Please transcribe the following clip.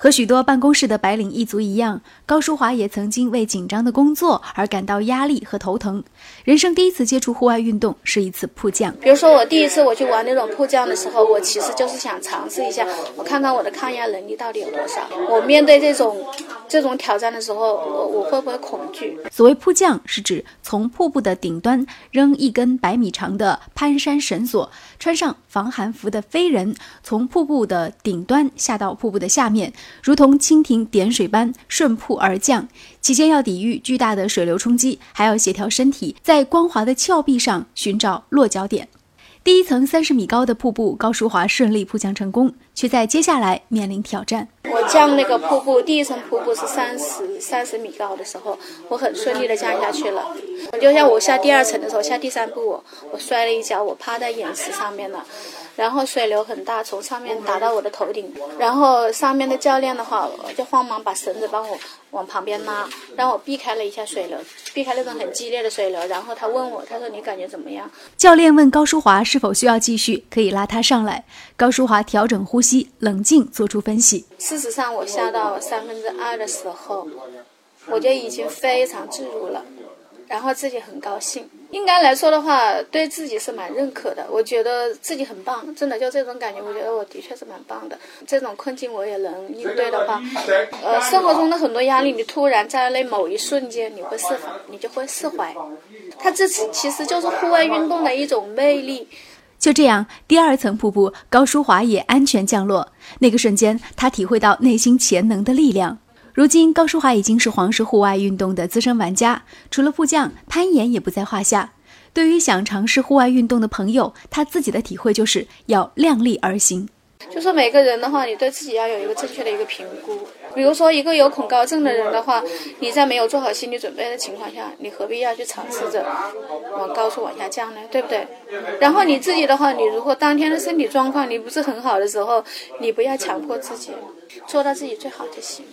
和许多办公室的白领一族一样，高淑华也曾经为紧张的工作而感到压力和头疼。人生第一次接触户外运动是一次迫降。比如说，我第一次我去玩那种迫降的时候，我其实就是想尝试一下，我看看我的抗压能力到底有多少。我面对这种这种挑战的时候，我我会不会恐惧？所谓迫降，是指从瀑布的顶端扔一根百米长的攀山绳索，穿上防寒服的飞人，从瀑布的顶端下到瀑布的下面。如同蜻蜓点水般顺瀑而降，其间要抵御巨大的水流冲击，还要协调身体，在光滑的峭壁上寻找落脚点。第一层三十米高的瀑布，高淑华顺利扑降成功，却在接下来面临挑战。我降那个瀑布，第一层瀑布是三十三十米高的时候，我很顺利的降下去了。就像我下第二层的时候，下第三步，我摔了一跤，我趴在岩石上面了。然后水流很大，从上面打到我的头顶。然后上面的教练的话，就慌忙把绳子帮我往旁边拉，让我避开了一下水流，避开那种很激烈的水流。然后他问我，他说：“你感觉怎么样？”教练问高淑华是否需要继续，可以拉他上来。高淑华调整呼吸，冷静做出分析。事实上，我下到三分之二的时候，我就已经非常自如了。然后自己很高兴，应该来说的话，对自己是蛮认可的。我觉得自己很棒，真的就这种感觉，我觉得我的确是蛮棒的。这种困境我也能应对的话，呃，生活中的很多压力，你突然在那某一瞬间，你会释放，你就会释怀。它这次其实就是户外运动的一种魅力。就这样，第二层瀑布，高淑华也安全降落。那个瞬间，他体会到内心潜能的力量。如今，高淑华已经是黄石户外运动的资深玩家，除了迫降，攀岩也不在话下。对于想尝试户外运动的朋友，他自己的体会就是要量力而行。就说每个人的话，你对自己要有一个正确的一个评估。比如说，一个有恐高症的人的话，你在没有做好心理准备的情况下，你何必要去尝试着往高处往下降呢？对不对？然后你自己的话，你如果当天的身体状况你不是很好的时候，你不要强迫自己，做到自己最好就行。